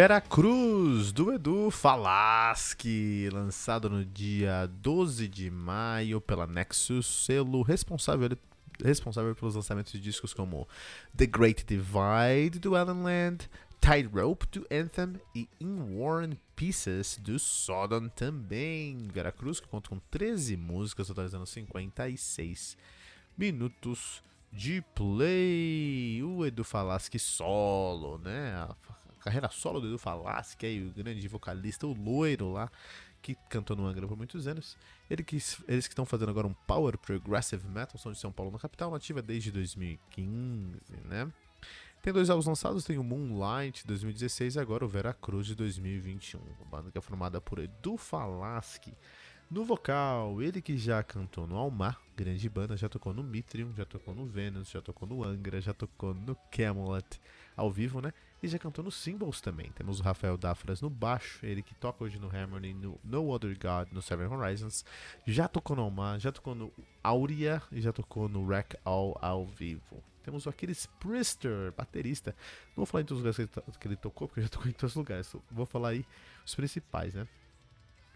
Veracruz, do Edu Falaschi, lançado no dia 12 de maio pela Nexus, selo responsável, responsável pelos lançamentos de discos como The Great Divide, do Alan Land, Tightrope, do Anthem e In War and Pieces, do Sodom também. Veracruz, que conta com 13 músicas, totalizando 56 minutos de play. O Edu Falaschi solo, né? Carreira solo do Edu Falaschi, que é o grande vocalista, o loiro lá, que cantou no Angra por muitos anos. Ele que, eles que estão fazendo agora um Power Progressive Metal, são de São Paulo, na capital, nativa desde 2015, né? Tem dois álbuns lançados, tem o Moonlight 2016 e agora o Veracruz de 2021. Uma banda que é formada por Edu Falaschi. No vocal, ele que já cantou no Almar, grande banda, já tocou no Mitrium, já tocou no Venus, já tocou no Angra, já tocou no Camelot, ao vivo, né? E já cantou no Symbols também. Temos o Rafael Dafras no baixo, ele que toca hoje no Harmony, no No Other God, no Seven Horizons. Já tocou no Almar, já tocou no Aurea e já tocou no Wreck All ao vivo. Temos o Aquiles Priester, baterista. Não vou falar em todos os lugares que ele tocou, porque já tocou em todos os lugares. Vou falar aí os principais, né?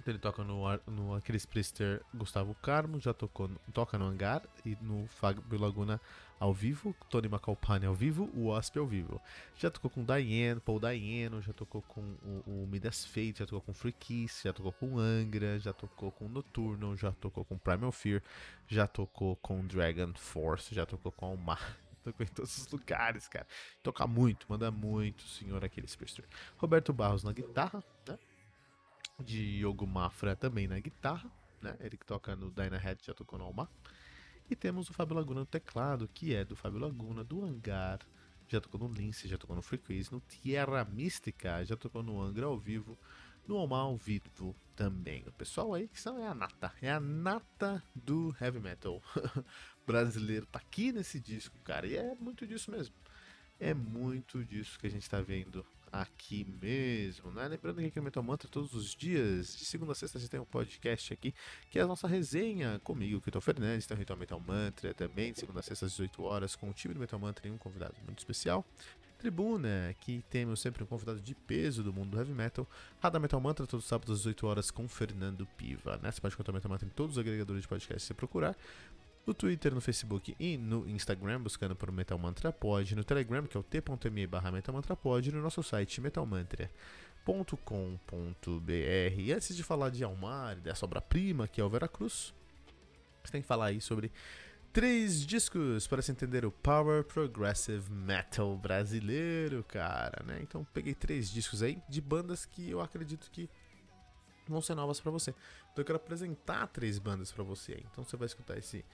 Ele toca no, no Aquiles Priester Gustavo Carmo, já tocou, toca no Hangar e no Fábio Laguna ao vivo, Tony Macalpane ao vivo, o Wasp ao vivo. Já tocou com Diane, Paul Diano, já tocou com o, o Midas Fate, já tocou com Free Kiss, já tocou com Angra, já tocou com Nocturno, já tocou com Primal Fear, já tocou com Dragon Force, já tocou com Almar. Tocou em todos os lugares, cara. Toca muito, manda muito, senhor Aquiles Priester. Roberto Barros na guitarra, né? Diogo Mafra também na guitarra, né? Ele que toca no Dynahead, já tocou no Almar. E temos o Fábio Laguna no teclado, que é do Fábio Laguna, do Hangar, já tocou no Lince, já tocou no Frequency, no Tierra Mística, já tocou no Angra ao vivo, no Omar ao vivo também. O pessoal aí que são é a nata, é a nata do heavy metal brasileiro. Tá aqui nesse disco, cara, e é muito disso mesmo. É muito disso que a gente tá vendo aqui mesmo, né? Lembrando que aqui no Metal Mantra, todos os dias, de segunda a sexta, a gente tem um podcast aqui, que é a nossa resenha comigo, Kiton Fernandes, tem o Ritual Metal Mantra também, de segunda a sexta às 18 horas, com o time do Metal Mantra e um convidado muito especial. Tribuna, que temos sempre um convidado de peso do mundo do heavy metal. Rada Metal Mantra, todos os sábados às 18 horas com Fernando Piva. Né? Você pode encontrar o Metal Mantra em todos os agregadores de podcast que você procurar no Twitter, no Facebook e no Instagram, buscando por Metal Mantra Pod, no Telegram, que é o t.me barra Metal Mantra Pod, e no nosso site metalmantra.com.br. E antes de falar de Almar, dessa obra-prima que é o Veracruz, você tem que falar aí sobre três discos para se entender o Power Progressive Metal brasileiro, cara, né? Então peguei três discos aí de bandas que eu acredito que vão ser novas para você. Então eu quero apresentar três bandas para você. Então você vai escutar esse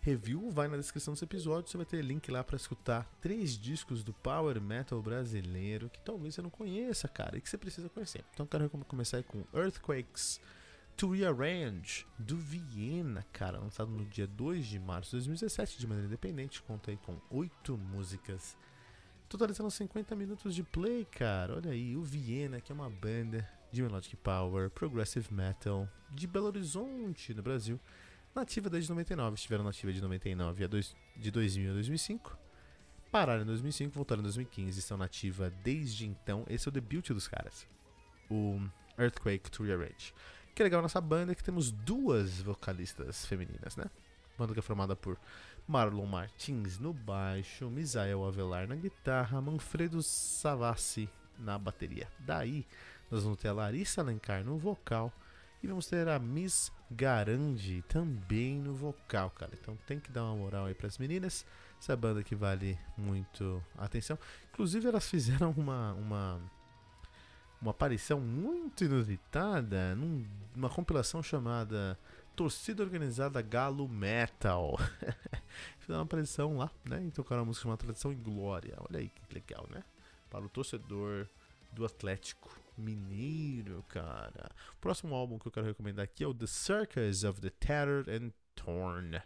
review, vai na descrição desse episódio, você vai ter link lá para escutar três discos do Power Metal brasileiro que talvez você não conheça, cara, e que você precisa conhecer. Então quero começar com Earthquakes to Rearrange, do Viena, cara, lançado no dia 2 de março de 2017 de maneira independente, conta aí com oito músicas, totalizando 50 minutos de play, cara. Olha aí, o Viena, que é uma banda de Melodic Power, Progressive Metal, de Belo Horizonte, no Brasil, nativa desde 99, estiveram nativa de 99 a dois, de 2000 a 2005, pararam em 2005, voltaram em 2015, estão nativa desde então, esse é o debut dos caras, o Earthquake to Rearrange. Que legal nessa banda é que temos duas vocalistas femininas, né? Banda que é formada por Marlon Martins no baixo, Misael Avelar na guitarra, Manfredo Savassi na bateria. Daí nós vamos ter a Larissa Alencar no vocal e vamos ter a Miss Garandi também no vocal, cara. Então tem que dar uma moral aí para as meninas. Essa banda que vale muito a atenção. Inclusive elas fizeram uma uma uma aparição muito inusitada numa compilação chamada Torcida Organizada Galo Metal. Fizeram uma aparição lá, né? E tocaram uma música chamada Tradição em Glória. Olha aí que legal, né? para o torcedor do Atlético Mineiro, cara. O próximo álbum que eu quero recomendar aqui é o The Circus of the Tattered and Torn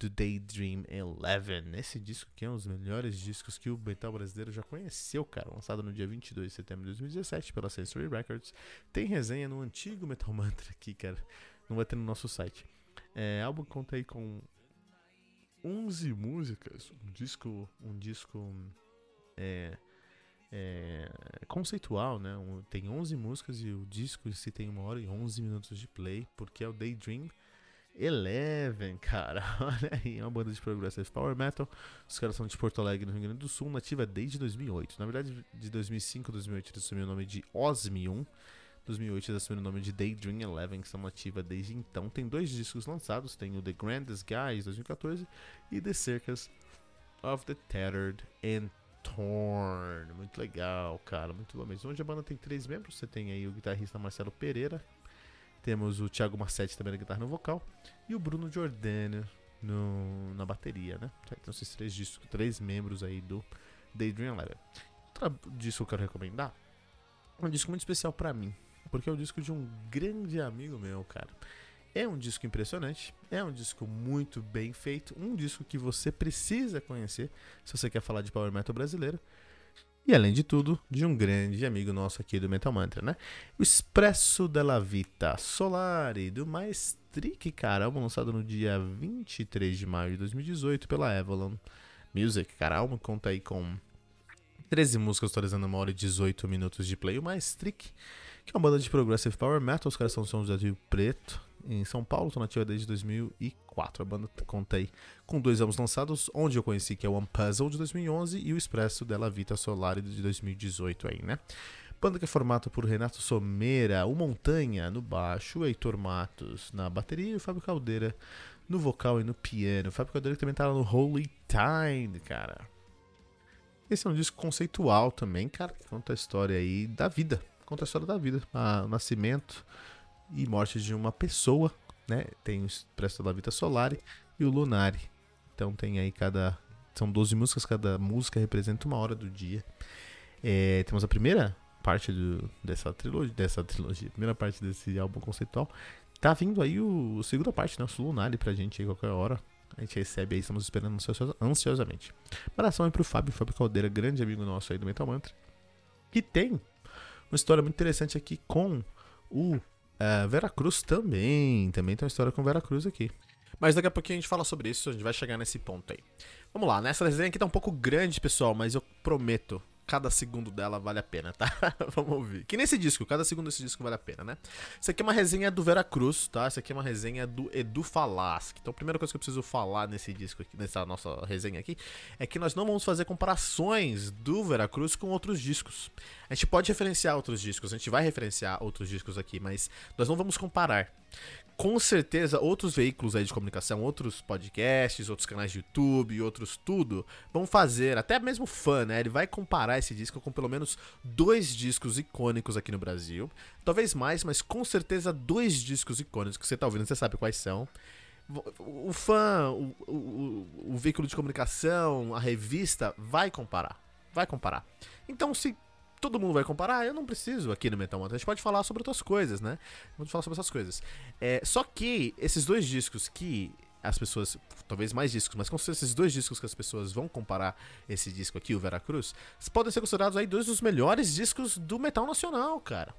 do Daydream Eleven. Esse disco aqui é um dos melhores discos que o metal brasileiro já conheceu, cara. Lançado no dia 22 de setembro de 2017 pela Sensory Records. Tem resenha no antigo Metal Mantra aqui, cara. Não vai ter no nosso site. É, álbum conta aí com 11 músicas. Um disco, um disco é, é, conceitual, né? Um, tem 11 músicas e o disco si tem uma hora e 11 minutos de play, porque é o Daydream Eleven, cara. Olha aí, é uma banda de progressive power metal. Os caras são de Porto Alegre, no Rio Grande do Sul, nativa desde 2008. Na verdade, de 2005 a 2008 eles assumiram o nome de Osmium. 2008 eles assumiram o nome de Daydream Eleven, que são nativa desde então. Tem dois discos lançados, tem o The Grandest Guys 2014 e The Circus of the Tattered and Torn. Muito legal, cara, muito bom mesmo. Hoje a banda tem três membros, você tem aí o guitarrista Marcelo Pereira, temos o Thiago Massetti também na guitarra no vocal. E o Bruno Giordano no, na bateria, né? Então esses três discos, três membros aí do Daydream Eleven. Outro disco que eu quero recomendar é um disco muito especial para mim. Porque é o disco de um grande amigo meu, cara. É um disco impressionante, é um disco muito bem feito, um disco que você precisa conhecer se você quer falar de power metal brasileiro. E além de tudo, de um grande amigo nosso aqui do Metal Mantra, né? O Expresso della Vita Solari, do Maestric, cara, álbum lançado no dia 23 de maio de 2018 pela Avalon Music, cara, álbum conta aí com 13 músicas atualizando uma hora e 18 minutos de play. O Maestric, que é uma banda de progressive power metal, os caras são de Rio Preto, em São Paulo, estou nativa desde 2004. A banda conta aí com dois álbuns lançados, onde eu conheci que é o One Puzzle de 2011 e o Expresso della Vita Solari de 2018 aí, né? Banda que é formada por Renato Someira, o Montanha no baixo, Heitor Matos na bateria e o Fábio Caldeira no vocal e no piano. O Fábio Caldeira que também tá no Holy Time, cara. Esse é um disco conceitual também, cara, que conta a história aí da vida. Conta a história da vida, o nascimento, e morte de uma pessoa, né? Tem o Expresso da Vita Solari e o Lunari. Então tem aí cada. São 12 músicas, cada música representa uma hora do dia. É, temos a primeira parte do, dessa trilogia. Dessa trilogia, primeira parte desse álbum conceitual. Tá vindo aí o, a segunda parte, né? O Lunari pra gente aí qualquer hora. A gente recebe aí, estamos esperando ansiosamente. Abração aí pro Fábio, Fábio Caldeira, grande amigo nosso aí do Metal Mantra. Que tem uma história muito interessante aqui com o Uh, Veracruz também. Também tem uma história com Veracruz aqui. Mas daqui a pouquinho a gente fala sobre isso, a gente vai chegar nesse ponto aí. Vamos lá, nessa desenho aqui tá um pouco grande, pessoal, mas eu prometo, cada segundo dela vale a pena, tá? Vamos ouvir. Que nesse disco, cada segundo desse disco vale a pena, né? Isso aqui é uma resenha do Veracruz, tá? Isso aqui é uma resenha do Edu Falaschi. Então a primeira coisa que eu preciso falar nesse disco aqui, nessa nossa resenha aqui, é que nós não vamos fazer comparações do Veracruz com outros discos. A gente pode referenciar outros discos, a gente vai referenciar outros discos aqui, mas nós não vamos comparar com certeza outros veículos aí de comunicação, outros podcasts, outros canais de YouTube, outros tudo, vão fazer, até mesmo fã, né? Ele vai comparar esse disco com pelo menos dois discos icônicos aqui no Brasil. Talvez mais, mas com certeza dois discos icônicos que você tá ouvindo, você sabe quais são. O fã, o, o, o veículo de comunicação, a revista, vai comparar. Vai comparar. Então, se todo mundo vai comparar, eu não preciso aqui no Metal Mantra. A gente pode falar sobre outras coisas, né? Vamos falar sobre essas coisas. É, só que esses dois discos que as pessoas, talvez mais discos, mas com esses dois discos que as pessoas vão comparar esse disco aqui, o Veracruz, podem ser considerados aí dois dos melhores discos do metal nacional, cara.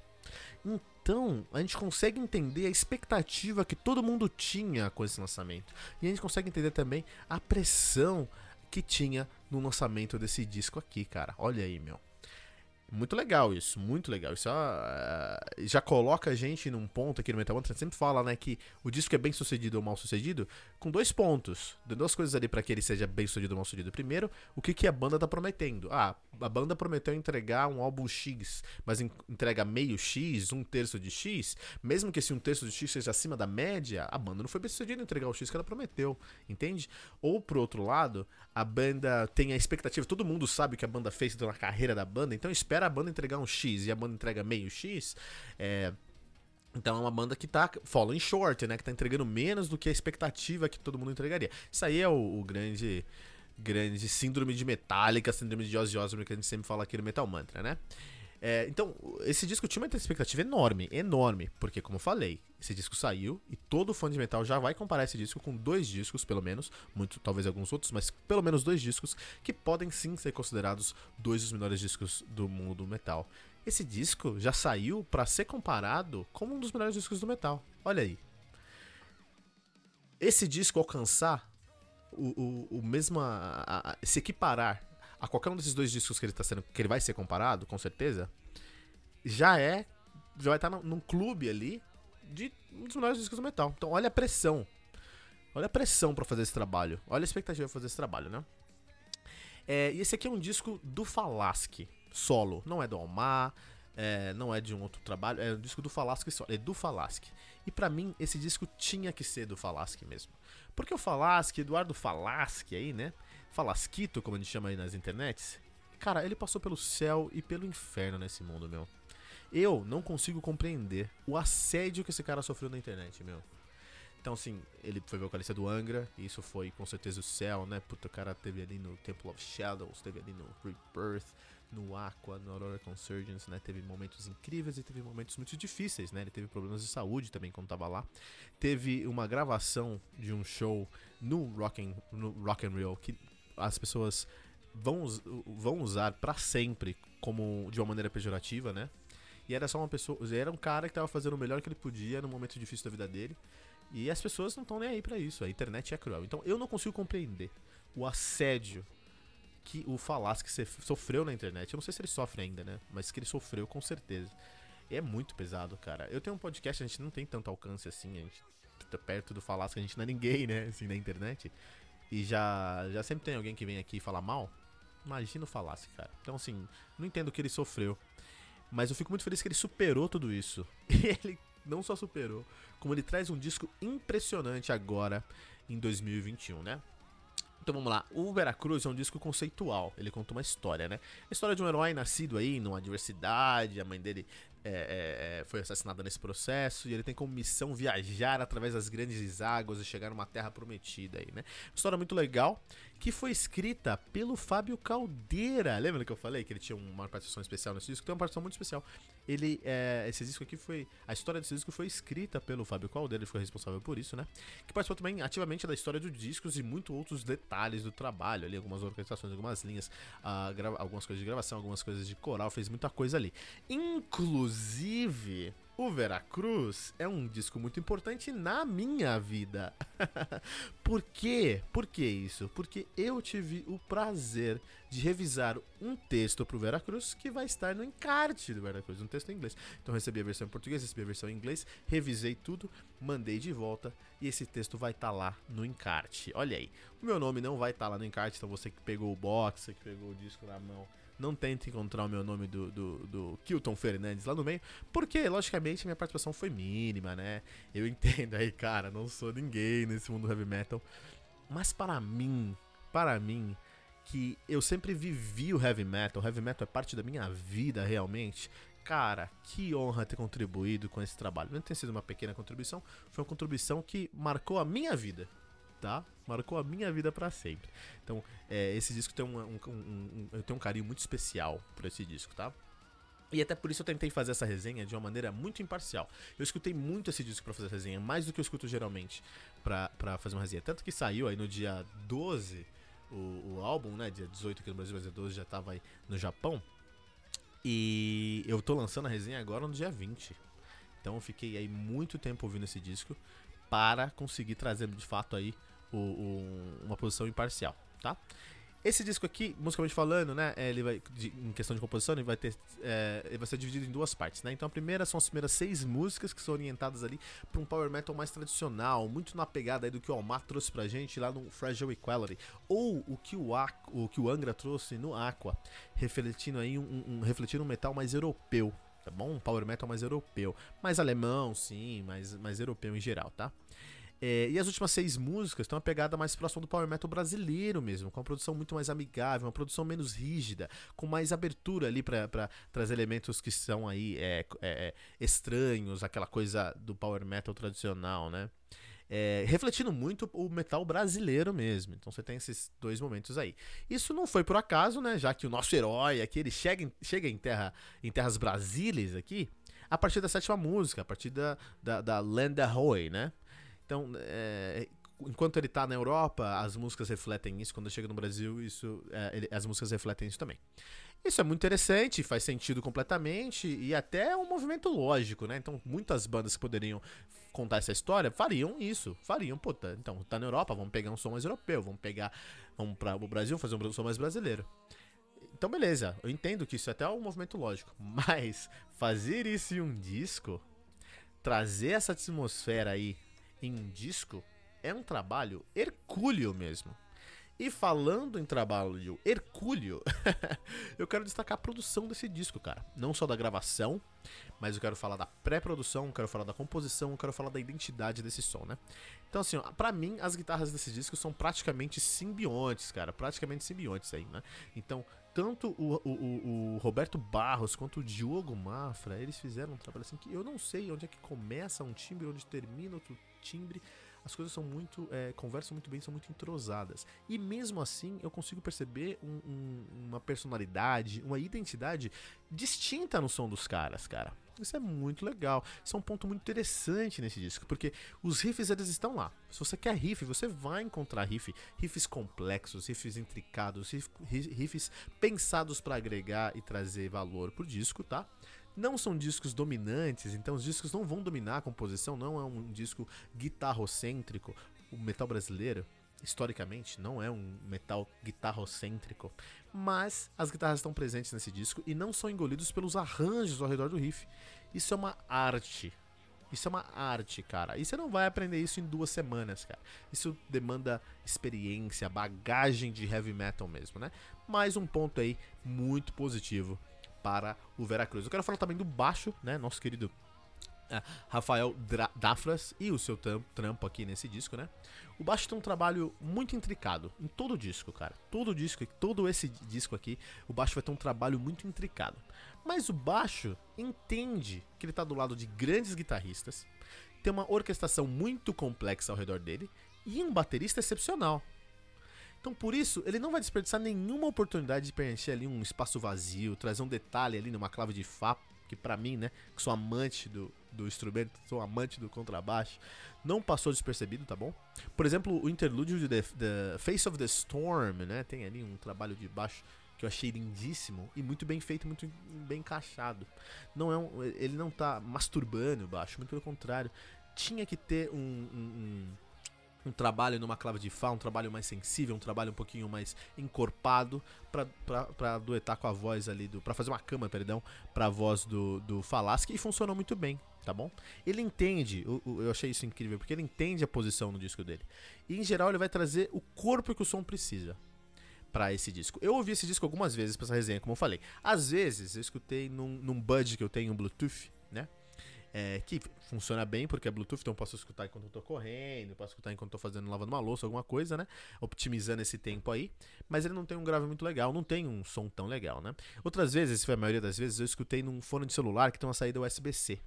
Então, a gente consegue entender a expectativa que todo mundo tinha com esse lançamento. E a gente consegue entender também a pressão que tinha no lançamento desse disco aqui, cara. Olha aí, meu. Muito legal isso, muito legal. Isso uh, já coloca a gente num ponto aqui no Metal Mantra. sempre fala, né, que o disco é bem sucedido ou mal sucedido, com dois pontos. Duas coisas ali para que ele seja bem sucedido ou mal sucedido. Primeiro, o que, que a banda tá prometendo. Ah, a banda prometeu entregar um álbum X, mas entrega meio X, um terço de X. Mesmo que esse um terço de X seja acima da média, a banda não foi bem sucedida em entregar o X que ela prometeu, entende? Ou pro outro lado, a banda tem a expectativa, todo mundo sabe o que a banda fez na carreira da banda, então espera espera a banda entregar um X e a banda entrega meio X, é, então é uma banda que tá falling short, né? Que tá entregando menos do que a expectativa que todo mundo entregaria. Isso aí é o, o grande grande síndrome de Metallica, síndrome de Ozzy Osbourne, que a gente sempre fala aqui no Metal Mantra, né? É, então, esse disco tinha uma expectativa enorme, enorme, porque, como eu falei, esse disco saiu e todo fã de metal já vai comparar esse disco com dois discos, pelo menos, muito, talvez alguns outros, mas pelo menos dois discos que podem sim ser considerados dois dos melhores discos do mundo do metal. Esse disco já saiu para ser comparado como um dos melhores discos do metal. Olha aí. Esse disco alcançar o, o, o mesmo. A, a, se equiparar a qualquer um desses dois discos que ele tá sendo. que ele vai ser comparado, com certeza, já é. Já vai estar tá num clube ali de um dos melhores discos do metal. Então olha a pressão. Olha a pressão para fazer esse trabalho. Olha a expectativa pra fazer esse trabalho, né? É, e esse aqui é um disco do Falaschi, solo. Não é do Almar, é, não é de um outro trabalho, é um disco do Falaschi solo. É do Falaschi. E para mim, esse disco tinha que ser do Falaschi mesmo. Porque o Falaschi, Eduardo Falaschi aí, né? Falasquito, como a gente chama aí nas internets. Cara, ele passou pelo céu e pelo inferno nesse mundo, meu. Eu não consigo compreender o assédio que esse cara sofreu na internet, meu. Então, assim, ele foi vocalista do Angra, e isso foi com certeza o céu, né? Puta, o cara teve ali no Temple of Shadows, teve ali no Rebirth, no Aqua, no Aurora Consurgence, né? Teve momentos incríveis e teve momentos muito difíceis, né? Ele teve problemas de saúde também quando tava lá. Teve uma gravação de um show no Rock and, no rock and Roll que as pessoas vão, vão usar para sempre como de uma maneira pejorativa, né? E era só uma pessoa, era um cara que tava fazendo o melhor que ele podia no momento difícil da vida dele. E as pessoas não estão nem aí para isso. A internet é cruel. Então eu não consigo compreender o assédio que o Falasque sofreu na internet. Eu não sei se ele sofre ainda, né? Mas que ele sofreu com certeza. É muito pesado, cara. Eu tenho um podcast, a gente não tem tanto alcance assim, a gente tá perto do Falasque, a gente não é ninguém, né? Assim, na internet. E já, já sempre tem alguém que vem aqui falar mal. Imagina o Falasque, cara. Então, assim, não entendo o que ele sofreu. Mas eu fico muito feliz que ele superou tudo isso. E ele não só superou, como ele traz um disco impressionante agora em 2021, né? Então vamos lá, o Veracruz é um disco conceitual, ele conta uma história, né? A história de um herói nascido aí numa adversidade, a mãe dele é, é, é, foi assassinada nesse processo e ele tem como missão viajar através das grandes águas e chegar numa terra prometida aí, né? Uma história muito legal que foi escrita pelo Fábio Caldeira. Lembra que eu falei que ele tinha uma participação especial nesse disco? Tem uma participação muito especial. Ele, é, esse disco aqui foi, a história desse disco foi escrita pelo Fábio Caldeira, ele foi responsável por isso, né? Que participou também ativamente da história dos discos e muito outros detalhes do trabalho ali, algumas orquestrações, algumas linhas, uh, algumas coisas de gravação, algumas coisas de coral, fez muita coisa ali. Inclusive Inclusive, o Veracruz é um disco muito importante na minha vida. Por quê? Por que isso? Porque eu tive o prazer de revisar um texto pro Veracruz que vai estar no encarte do Veracruz, um texto em inglês. Então recebi a versão em português, recebi a versão em inglês, revisei tudo, mandei de volta e esse texto vai estar tá lá no encarte. Olha aí, o meu nome não vai estar tá lá no encarte, então você que pegou o box, que pegou o disco na mão não tente encontrar o meu nome do, do, do Kilton Fernandes lá no meio, porque, logicamente, minha participação foi mínima, né? Eu entendo aí, cara, não sou ninguém nesse mundo heavy metal. Mas para mim, para mim, que eu sempre vivi o heavy metal, o heavy metal é parte da minha vida realmente. Cara, que honra ter contribuído com esse trabalho. Não tem sido uma pequena contribuição, foi uma contribuição que marcou a minha vida tá? Marcou a minha vida para sempre. Então, é, esse disco tem um, um, um, eu tenho um carinho muito especial por esse disco, tá? E até por isso eu tentei fazer essa resenha de uma maneira muito imparcial. Eu escutei muito esse disco para fazer essa resenha, mais do que eu escuto geralmente pra, fazer uma resenha. Tanto que saiu aí no dia 12 o, o álbum, né? Dia 18 aqui no Brasil, mas dia 12 já tava aí no Japão. E eu tô lançando a resenha agora no dia 20. Então eu fiquei aí muito tempo ouvindo esse disco para conseguir trazer de fato aí o, o, uma posição imparcial, tá? Esse disco aqui, musicalmente falando, né, é, ele vai, de, em questão de composição, ele vai ter, é, ele vai ser dividido em duas partes, né? Então a primeira são as primeiras seis músicas que são orientadas ali para um power metal mais tradicional, muito na pegada aí do que o Almar trouxe pra gente lá no Fragile Equality, ou o que o, Aqua, o, que o Angra trouxe no Aqua, refletindo aí um, um, refletindo um metal mais europeu, tá bom? Um power metal mais europeu, mais alemão, sim, mais, mais europeu em geral, tá? É, e as últimas seis músicas estão uma pegada mais próxima do power metal brasileiro mesmo, com uma produção muito mais amigável, uma produção menos rígida, com mais abertura ali para trazer elementos que são aí é, é, é, estranhos, aquela coisa do power metal tradicional, né? é, refletindo muito o metal brasileiro mesmo. Então você tem esses dois momentos aí. Isso não foi por acaso, né? Já que o nosso herói aqui, ele chega em, chega em, terra, em terras brasileiras aqui, a partir da sétima música, a partir da, da, da Lenda Hoy, né? Então, é, enquanto ele tá na Europa, as músicas refletem isso. Quando chega no Brasil, isso, é, ele, as músicas refletem isso também. Isso é muito interessante, faz sentido completamente e até é um movimento lógico, né? Então, muitas bandas que poderiam contar essa história fariam isso, fariam, puta, então tá na Europa, vamos pegar um som mais europeu, vamos pegar, vamos para o Brasil fazer um som mais brasileiro. Então, beleza, eu entendo que isso é até um movimento lógico, mas fazer isso em um disco, trazer essa atmosfera aí em um disco, é um trabalho hercúleo mesmo. E falando em trabalho hercúleo, eu quero destacar a produção desse disco, cara. Não só da gravação, mas eu quero falar da pré-produção, quero falar da composição, quero falar da identidade desse som, né? Então, assim, ó, pra mim, as guitarras desse disco são praticamente simbiontes, cara. Praticamente simbiontes aí, né? Então, tanto o, o, o, Roberto Barros quanto o Diogo Mafra, eles fizeram um trabalho assim que eu não sei onde é que começa um timbre, onde termina outro timbre as coisas são muito. É, conversam muito bem, são muito entrosadas. E mesmo assim, eu consigo perceber um, um, uma personalidade, uma identidade distinta no som dos caras, cara. Isso é muito legal. Isso é um ponto muito interessante nesse disco, porque os riffs eles estão lá. Se você quer riff, você vai encontrar riff, riffs complexos, riffs intricados, riffs pensados para agregar e trazer valor pro disco, tá? Não são discos dominantes, então os discos não vão dominar a composição, não é um disco guitarrocêntrico. O metal brasileiro, historicamente, não é um metal guitarrocêntrico, mas as guitarras estão presentes nesse disco e não são engolidos pelos arranjos ao redor do riff. Isso é uma arte. Isso é uma arte, cara. E você não vai aprender isso em duas semanas, cara. Isso demanda experiência, bagagem de heavy metal mesmo, né? Mais um ponto aí muito positivo para o Veracruz. Eu quero falar também do baixo, né? Nosso querido uh, Rafael Dafras e o seu trampo aqui nesse disco, né? O baixo tem um trabalho muito intricado em todo o disco, cara. Todo disco, todo esse disco aqui, o baixo vai ter um trabalho muito intricado. Mas o baixo entende que ele tá do lado de grandes guitarristas, tem uma orquestração muito complexa ao redor dele e um baterista excepcional. Então, por isso, ele não vai desperdiçar nenhuma oportunidade de preencher ali um espaço vazio, trazer um detalhe ali numa clave de Fá, que para mim, né, que sou amante do, do instrumento, sou amante do contrabaixo, não passou despercebido, tá bom? Por exemplo, o interlúdio de the, the Face of the Storm, né, tem ali um trabalho de baixo que eu achei lindíssimo e muito bem feito, muito bem encaixado. Não é um, ele não tá masturbando o baixo, muito pelo contrário. Tinha que ter um, um, um um trabalho numa clave de Fá, um trabalho mais sensível, um trabalho um pouquinho mais encorpado para duetar com a voz ali do. para fazer uma cama, perdão, pra voz do, do Falaschi e funcionou muito bem, tá bom? Ele entende, eu, eu achei isso incrível, porque ele entende a posição no disco dele. E em geral ele vai trazer o corpo que o som precisa para esse disco. Eu ouvi esse disco algumas vezes pra essa resenha, como eu falei. Às vezes eu escutei num, num Bud que eu tenho, um Bluetooth? É, que funciona bem porque é Bluetooth, então posso escutar enquanto eu tô correndo, posso escutar enquanto eu tô fazendo lavando uma louça, alguma coisa, né? Optimizando esse tempo aí. Mas ele não tem um grave muito legal, não tem um som tão legal, né? Outras vezes, foi a maioria das vezes, eu escutei num fone de celular que tem uma saída USB-C.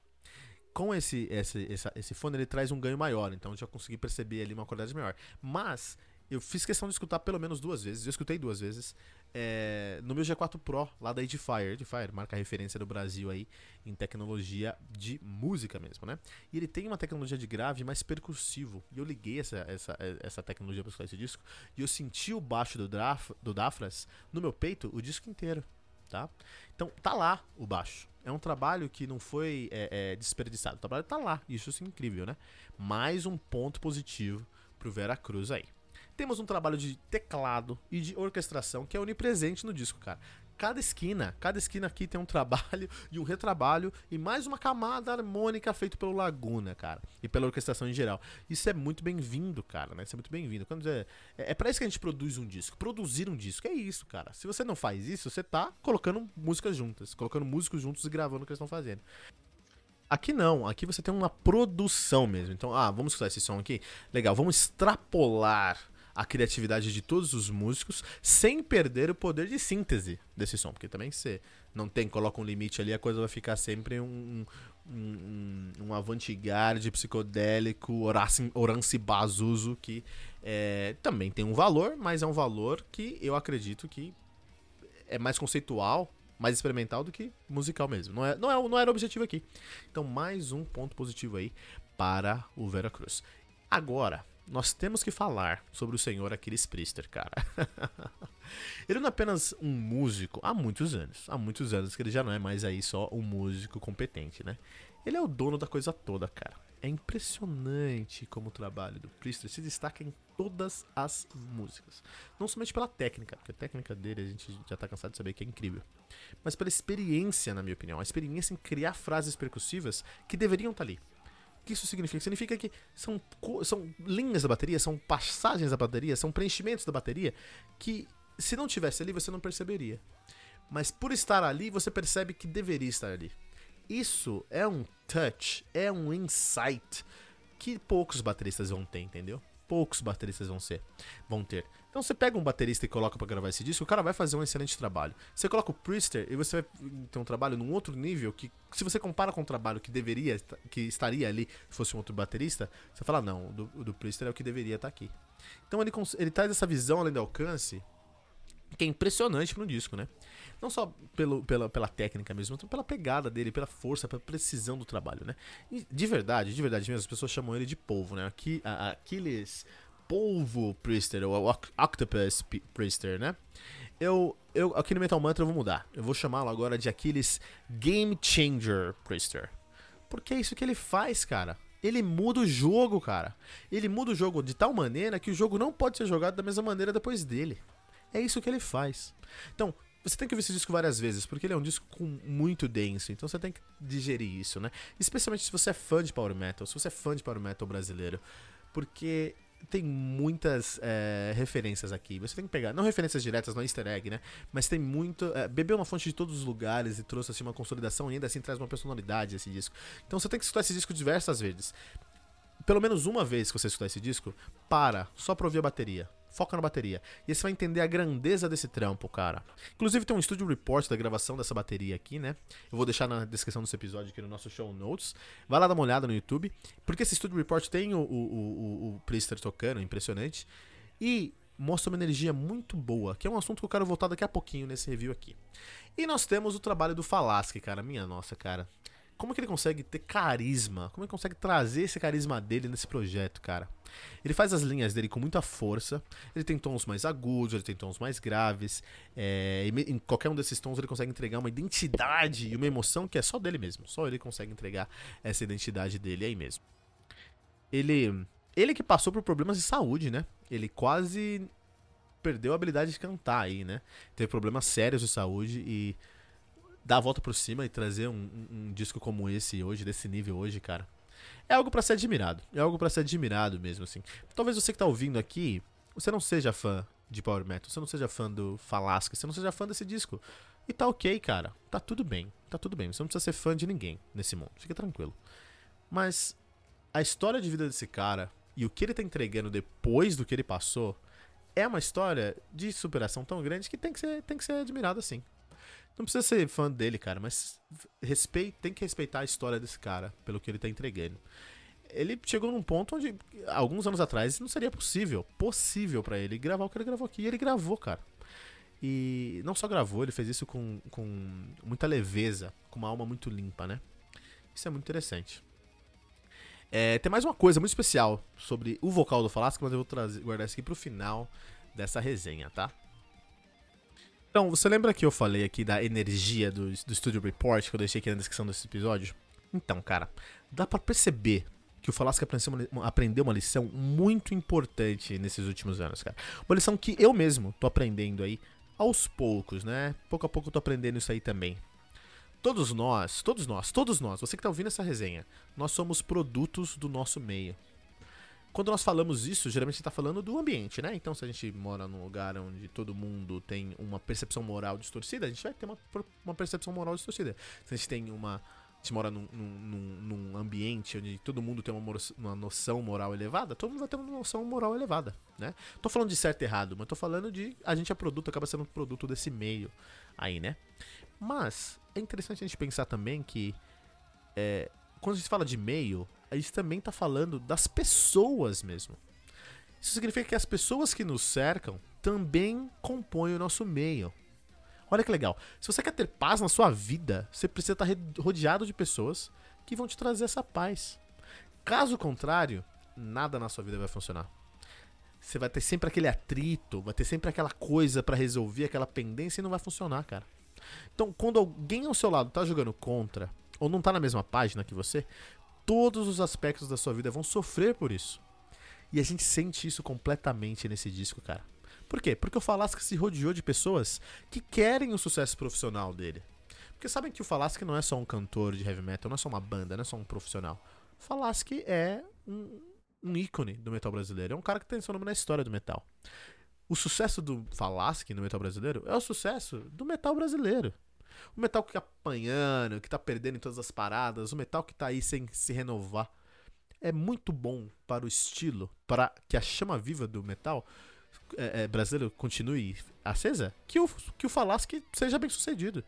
Com esse, esse, esse fone, ele traz um ganho maior, então eu já consegui perceber ali uma qualidade maior. Mas eu fiz questão de escutar pelo menos duas vezes. Eu escutei duas vezes. É, no meu G4 Pro, lá da Edifier. Edifier marca referência do Brasil aí em tecnologia de música mesmo, né? E ele tem uma tecnologia de grave mais percussivo. E eu liguei essa, essa, essa tecnologia para escutar esse disco. E eu senti o baixo do, Draf, do Dafras no meu peito o disco inteiro. Tá? Então tá lá o baixo. É um trabalho que não foi é, é, desperdiçado. O trabalho tá lá. Isso é incrível, né? Mais um ponto positivo pro Vera Cruz aí. Temos um trabalho de teclado e de orquestração que é onipresente no disco, cara. Cada esquina, cada esquina aqui tem um trabalho e um retrabalho e mais uma camada harmônica feito pelo Laguna, cara, e pela orquestração em geral. Isso é muito bem-vindo, cara, né? Isso é muito bem-vindo. Quando é, é, é para isso que a gente produz um disco. Produzir um disco é isso, cara. Se você não faz isso, você tá colocando músicas juntas, colocando músicos juntos e gravando o que eles estão fazendo. Aqui não, aqui você tem uma produção mesmo. Então, ah, vamos escutar esse som aqui? Legal, vamos extrapolar a criatividade de todos os músicos sem perder o poder de síntese desse som. Porque também se não tem, coloca um limite ali, a coisa vai ficar sempre um, um, um, avant-garde psicodélico, Orange Bazuzo, que é, também tem um valor, mas é um valor que eu acredito que é mais conceitual, mais experimental do que musical mesmo. Não, é, não, é, não era o objetivo aqui. Então, mais um ponto positivo aí para o Vera Cruz. Agora, nós temos que falar sobre o senhor Aquiles Priester, cara. ele não é apenas um músico há muitos anos. Há muitos anos que ele já não é mais aí só um músico competente, né? Ele é o dono da coisa toda, cara. É impressionante como o trabalho do Priester se destaca em todas as músicas. Não somente pela técnica, porque a técnica dele a gente já tá cansado de saber que é incrível. Mas pela experiência, na minha opinião. A experiência em criar frases percussivas que deveriam estar tá ali que isso significa? Significa que são, são linhas da bateria, são passagens da bateria, são preenchimentos da bateria que se não tivesse ali você não perceberia. Mas por estar ali, você percebe que deveria estar ali. Isso é um touch, é um insight que poucos bateristas vão ter, entendeu? poucos bateristas vão ser, vão ter. Então você pega um baterista e coloca para gravar esse disco, o cara vai fazer um excelente trabalho. Você coloca o Priester e você vai ter um trabalho num outro nível que, se você compara com o trabalho que deveria, que estaria ali se fosse um outro baterista, você fala, não, o do, do Priester é o que deveria estar tá aqui. Então ele, ele traz essa visão além do alcance que é impressionante no disco, né? Não só pelo, pela, pela técnica mesmo, mas pela pegada dele, pela força, pela precisão do trabalho, né? E de verdade, de verdade mesmo, as pessoas chamam ele de polvo, né? Aqui, a, Aquiles Polvo Priester, ou Octopus Priester, né? Eu, eu, aqui no Metal Mantra eu vou mudar. Eu vou chamá-lo agora de Aquiles Game Changer Priester. Porque é isso que ele faz, cara. Ele muda o jogo, cara. Ele muda o jogo de tal maneira que o jogo não pode ser jogado da mesma maneira depois dele. É isso que ele faz. Então, você tem que ouvir esse disco várias vezes, porque ele é um disco muito denso, então você tem que digerir isso, né? Especialmente se você é fã de Power Metal, se você é fã de Power Metal brasileiro, porque tem muitas é, referências aqui. Você tem que pegar, não referências diretas, não é easter egg, né? Mas tem muito. É, bebeu uma fonte de todos os lugares e trouxe assim uma consolidação e ainda assim traz uma personalidade esse disco. Então você tem que escutar esse disco diversas vezes. Pelo menos uma vez que você escutar esse disco, para, só pra ouvir a bateria foca na bateria. E você vai entender a grandeza desse trampo, cara. Inclusive tem um studio report da gravação dessa bateria aqui, né? Eu vou deixar na descrição desse episódio aqui no nosso show notes. Vai lá dar uma olhada no YouTube, porque esse studio report tem o, o, o, o Priester tocando, impressionante. E mostra uma energia muito boa, que é um assunto que eu quero voltar daqui a pouquinho nesse review aqui. E nós temos o trabalho do Falasque, cara. Minha nossa, cara. Como que ele consegue ter carisma? Como ele consegue trazer esse carisma dele nesse projeto, cara? Ele faz as linhas dele com muita força. Ele tem tons mais agudos, ele tem tons mais graves. É, em qualquer um desses tons ele consegue entregar uma identidade e uma emoção que é só dele mesmo. Só ele consegue entregar essa identidade dele aí mesmo. Ele, ele que passou por problemas de saúde, né? Ele quase perdeu a habilidade de cantar aí, né? Teve problemas sérios de saúde e dar a volta por cima e trazer um, um, disco como esse hoje, desse nível hoje, cara, é algo para ser admirado. É algo para ser admirado mesmo, assim. Talvez você que tá ouvindo aqui, você não seja fã de Power Metal, você não seja fã do Falasca, você não seja fã desse disco. E tá ok, cara. Tá tudo bem. Tá tudo bem. Você não precisa ser fã de ninguém nesse mundo. Fica tranquilo. Mas a história de vida desse cara e o que ele tá entregando depois do que ele passou é uma história de superação tão grande que tem que ser, tem que ser admirado assim. Não precisa ser fã dele, cara, mas respeita, tem que respeitar a história desse cara pelo que ele tá entregando. Ele chegou num ponto onde, alguns anos atrás, não seria possível, possível para ele gravar o que ele gravou aqui. E ele gravou, cara. E não só gravou, ele fez isso com, com muita leveza, com uma alma muito limpa, né? Isso é muito interessante. É, tem mais uma coisa muito especial sobre o vocal do Falasco, mas eu vou trazer, guardar isso aqui pro final dessa resenha, tá? Então, você lembra que eu falei aqui da energia do, do Studio Report que eu deixei aqui na descrição desse episódio? Então, cara, dá para perceber que o Falasca aprendeu uma lição muito importante nesses últimos anos, cara. Uma lição que eu mesmo tô aprendendo aí aos poucos, né? Pouco a pouco eu tô aprendendo isso aí também. Todos nós, todos nós, todos nós, você que tá ouvindo essa resenha, nós somos produtos do nosso meio. Quando nós falamos isso, geralmente está falando do ambiente, né? Então, se a gente mora num lugar onde todo mundo tem uma percepção moral distorcida, a gente vai ter uma, uma percepção moral distorcida. Se a gente tem uma. Gente mora num, num, num ambiente onde todo mundo tem uma, uma noção moral elevada, todo mundo vai ter uma noção moral elevada, né? Tô falando de certo e errado, mas tô falando de. A gente é produto, acaba sendo produto desse meio aí, né? Mas é interessante a gente pensar também que é, quando a gente fala de meio, a gente também tá falando das pessoas mesmo. Isso significa que as pessoas que nos cercam também compõem o nosso meio. Olha que legal. Se você quer ter paz na sua vida, você precisa estar rodeado de pessoas que vão te trazer essa paz. Caso contrário, nada na sua vida vai funcionar. Você vai ter sempre aquele atrito, vai ter sempre aquela coisa para resolver, aquela pendência e não vai funcionar, cara. Então, quando alguém ao seu lado tá jogando contra ou não tá na mesma página que você, todos os aspectos da sua vida vão sofrer por isso. E a gente sente isso completamente nesse disco, cara. Por quê? Porque o Falasca se rodeou de pessoas que querem o sucesso profissional dele. Porque sabem que o Falasque não é só um cantor de heavy metal, não é só uma banda, não é só um profissional. O Falasque é um, um ícone do metal brasileiro. É um cara que tem seu nome na história do metal. O sucesso do Falasque no metal brasileiro é o sucesso do metal brasileiro. O metal que tá apanhando, que tá perdendo em todas as paradas, o metal que tá aí sem se renovar. É muito bom para o estilo, para que a chama viva do metal é, é, brasileiro continue acesa, que o, que o Falasque seja bem sucedido.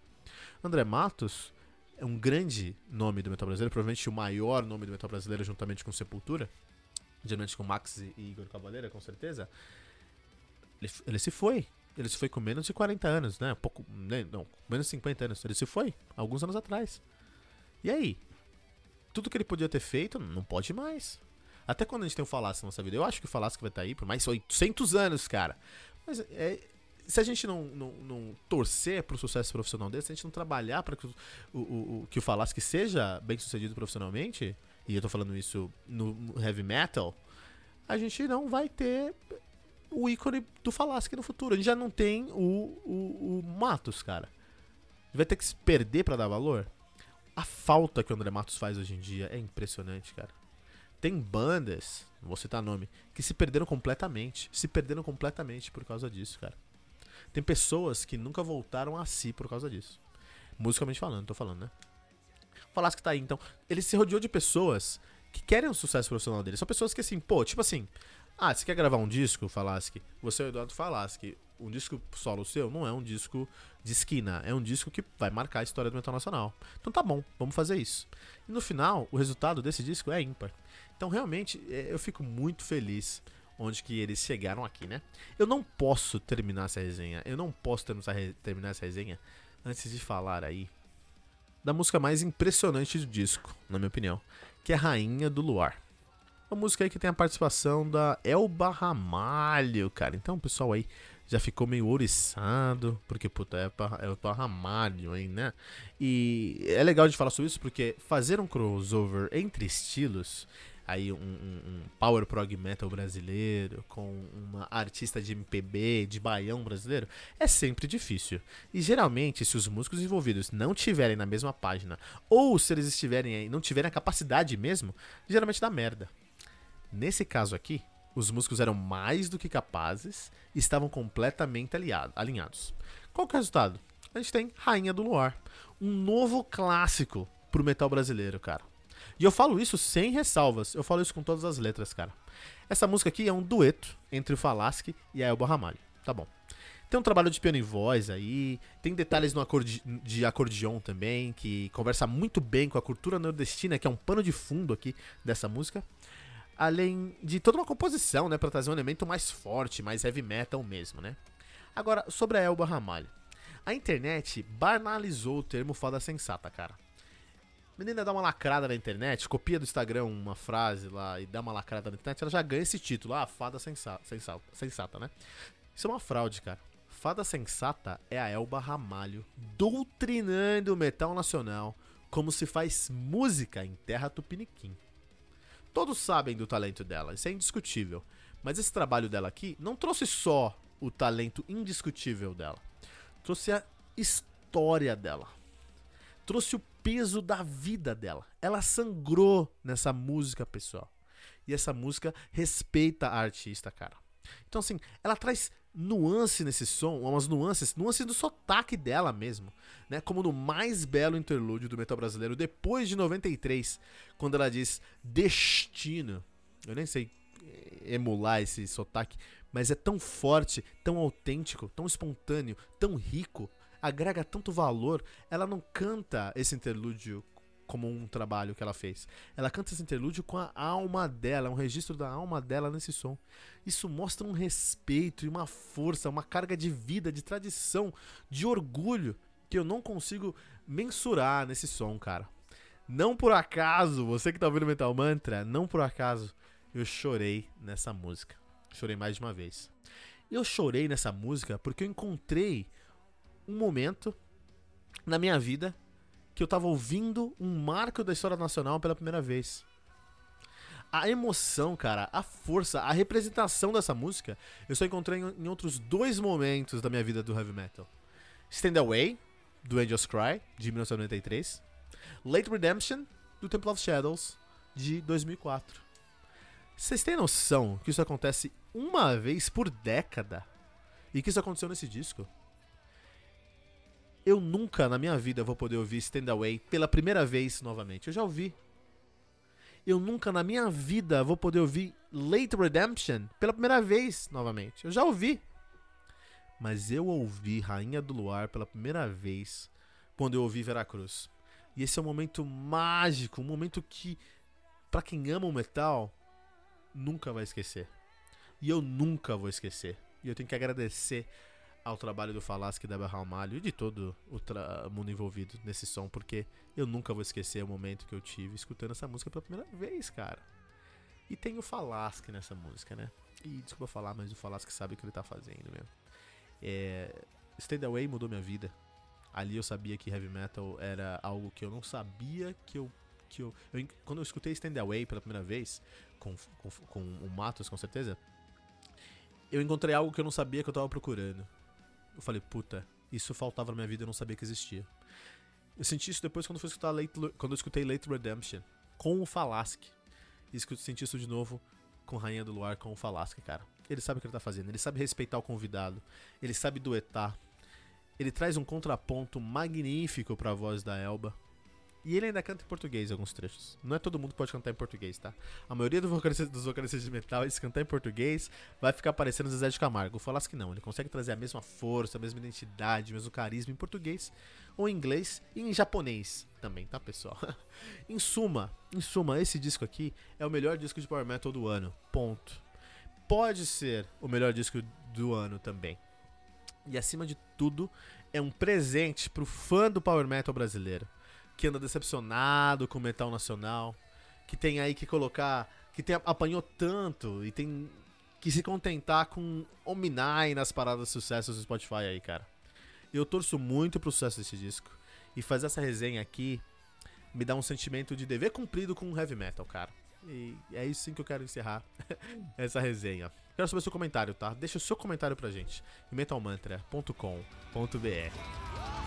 André Matos é um grande nome do metal brasileiro, provavelmente o maior nome do metal brasileiro, juntamente com Sepultura, geralmente com Max e Igor Cavaleira, com certeza. Ele, ele, se foi. Ele se foi com menos de 40 anos, né? Pouco, né? Não, menos de 50 anos. Ele se foi, alguns anos atrás. E aí? Tudo que ele podia ter feito, não pode mais. Até quando a gente tem o Falasco na nossa vida. Eu acho que o Falasco vai estar aí por mais 800 anos, cara. Mas é, se a gente não, não, não torcer pro sucesso profissional desse, se a gente não trabalhar para que o, o, o, que o seja bem sucedido profissionalmente, e eu tô falando isso no heavy metal, a gente não vai ter o ícone do Falasque no futuro. A gente já não tem o, o, o Matos, cara. Vai ter que se perder para dar valor. A falta que o André Matos faz hoje em dia é impressionante, cara. Tem bandas, não vou citar nome, que se perderam completamente. Se perderam completamente por causa disso, cara. Tem pessoas que nunca voltaram a si por causa disso. Musicalmente falando, tô falando, né? Falasse que tá aí, então. Ele se rodeou de pessoas que querem o sucesso profissional dele. São pessoas que, assim, pô, tipo assim. Ah, você quer gravar um disco, Falasque? Você é o Eduardo Falasque. Um disco solo seu não é um disco de esquina, é um disco que vai marcar a história do metal nacional. Então tá bom, vamos fazer isso. E no final, o resultado desse disco é ímpar. Então realmente, é, eu fico muito feliz onde que eles chegaram aqui, né? Eu não posso terminar essa resenha, eu não posso terminar essa resenha antes de falar aí da música mais impressionante do disco, na minha opinião, que é Rainha do Luar. Uma música aí que tem a participação da Elba Ramalho, cara. Então o pessoal aí já ficou meio ouriçado, porque puta, é Elba Ramalho, hein, né? E é legal de falar sobre isso porque fazer um crossover entre estilos aí um, um, um, power prog metal brasileiro com uma artista de MPB, de baião brasileiro, é sempre difícil. E geralmente, se os músicos envolvidos não tiverem na mesma página, ou se eles estiverem aí, não tiverem a capacidade mesmo, geralmente dá merda. Nesse caso aqui, os músicos eram mais do que capazes e estavam completamente aliado, alinhados. Qual que é o resultado? A gente tem Rainha do Luar, um novo clássico pro metal brasileiro, cara. E eu falo isso sem ressalvas, eu falo isso com todas as letras, cara. Essa música aqui é um dueto entre o Falasque e a Elba Ramalho, tá bom. Tem um trabalho de piano e voz aí, tem detalhes no acorde de acordeon também, que conversa muito bem com a cultura nordestina, que é um pano de fundo aqui dessa música. Além de toda uma composição, né, pra trazer um elemento mais forte, mais heavy metal mesmo, né. Agora, sobre a Elba Ramalho. A internet banalizou o termo foda sensata, cara. Menina dá uma lacrada na internet, copia do Instagram uma frase lá e dá uma lacrada na internet, ela já ganha esse título. Ah, fada sensata, sensata, sensata, né? Isso é uma fraude, cara. Fada sensata é a Elba Ramalho doutrinando o metal nacional como se faz música em terra tupiniquim. Todos sabem do talento dela, isso é indiscutível. Mas esse trabalho dela aqui não trouxe só o talento indiscutível dela, trouxe a história dela. Trouxe o peso da vida dela. Ela sangrou nessa música, pessoal. E essa música respeita a artista, cara. Então, assim, ela traz nuance nesse som, umas nuances, nuances do sotaque dela mesmo, né? Como no mais belo interlúdio do metal brasileiro, depois de 93, quando ela diz destino. Eu nem sei emular esse sotaque, mas é tão forte, tão autêntico, tão espontâneo, tão rico, agrega tanto valor, ela não canta esse interlúdio como um trabalho que ela fez. Ela canta esse interlúdio com a alma dela, um registro da alma dela nesse som. Isso mostra um respeito e uma força, uma carga de vida, de tradição, de orgulho que eu não consigo mensurar nesse som, cara. Não por acaso, você que tá ouvindo Metal Mantra, não por acaso eu chorei nessa música. Chorei mais de uma vez. Eu chorei nessa música porque eu encontrei um momento na minha vida que eu tava ouvindo um marco da história nacional pela primeira vez. A emoção, cara, a força, a representação dessa música, eu só encontrei em outros dois momentos da minha vida do heavy metal. Stand Away, do Angels Cry, de 1993. Late Redemption, do Temple of Shadows, de 2004. Vocês têm noção que isso acontece uma vez por década? E que isso aconteceu nesse disco? Eu nunca na minha vida vou poder ouvir Stand Away pela primeira vez novamente. Eu já ouvi. Eu nunca na minha vida vou poder ouvir Late Redemption pela primeira vez novamente. Eu já ouvi. Mas eu ouvi Rainha do Luar pela primeira vez quando eu ouvi Veracruz. E esse é um momento mágico, um momento que, para quem ama o metal, nunca vai esquecer. E eu nunca vou esquecer. E eu tenho que agradecer ao trabalho do Falasque da Ramalho e de todo o mundo envolvido nesse som, porque eu nunca vou esquecer o momento que eu tive escutando essa música pela primeira vez, cara. E tem o Falasque nessa música, né? E desculpa falar, mas o Falasque sabe o que ele tá fazendo mesmo. É, Stand Away mudou minha vida. Ali eu sabia que heavy metal era algo que eu não sabia que eu. Que eu, eu quando eu escutei Stand Away pela primeira vez, com, com, com o Matos, com certeza, eu encontrei algo que eu não sabia que eu tava procurando. Eu falei, puta, isso faltava na minha vida eu não sabia que existia. Eu senti isso depois quando, fui escutar Late, quando eu escutei Late Redemption com o Falasque. E senti isso de novo com Rainha do Luar, com o Falasque, cara. Ele sabe o que ele tá fazendo, ele sabe respeitar o convidado, ele sabe duetar. Ele traz um contraponto magnífico para a voz da Elba. E ele ainda canta em português alguns trechos. Não é todo mundo que pode cantar em português, tá? A maioria dos vocalistas, dos vocalistas de metal, se cantar em português, vai ficar parecendo Zezé de Camargo. Falasse que não, ele consegue trazer a mesma força, a mesma identidade, o mesmo carisma em português, ou em inglês e em japonês também, tá, pessoal? em suma, em suma, esse disco aqui é o melhor disco de power metal do ano. Ponto. Pode ser o melhor disco do ano também. E acima de tudo, é um presente pro fã do power metal brasileiro que anda decepcionado com o metal nacional, que tem aí que colocar, que tem, apanhou tanto e tem que se contentar com Ominai nas paradas de sucesso do Spotify aí, cara. Eu torço muito pro sucesso desse disco e fazer essa resenha aqui me dá um sentimento de dever cumprido com o heavy metal, cara. E é isso sim que eu quero encerrar essa resenha. Quero saber seu comentário, tá? Deixa o seu comentário pra gente em metalmantra.com.br.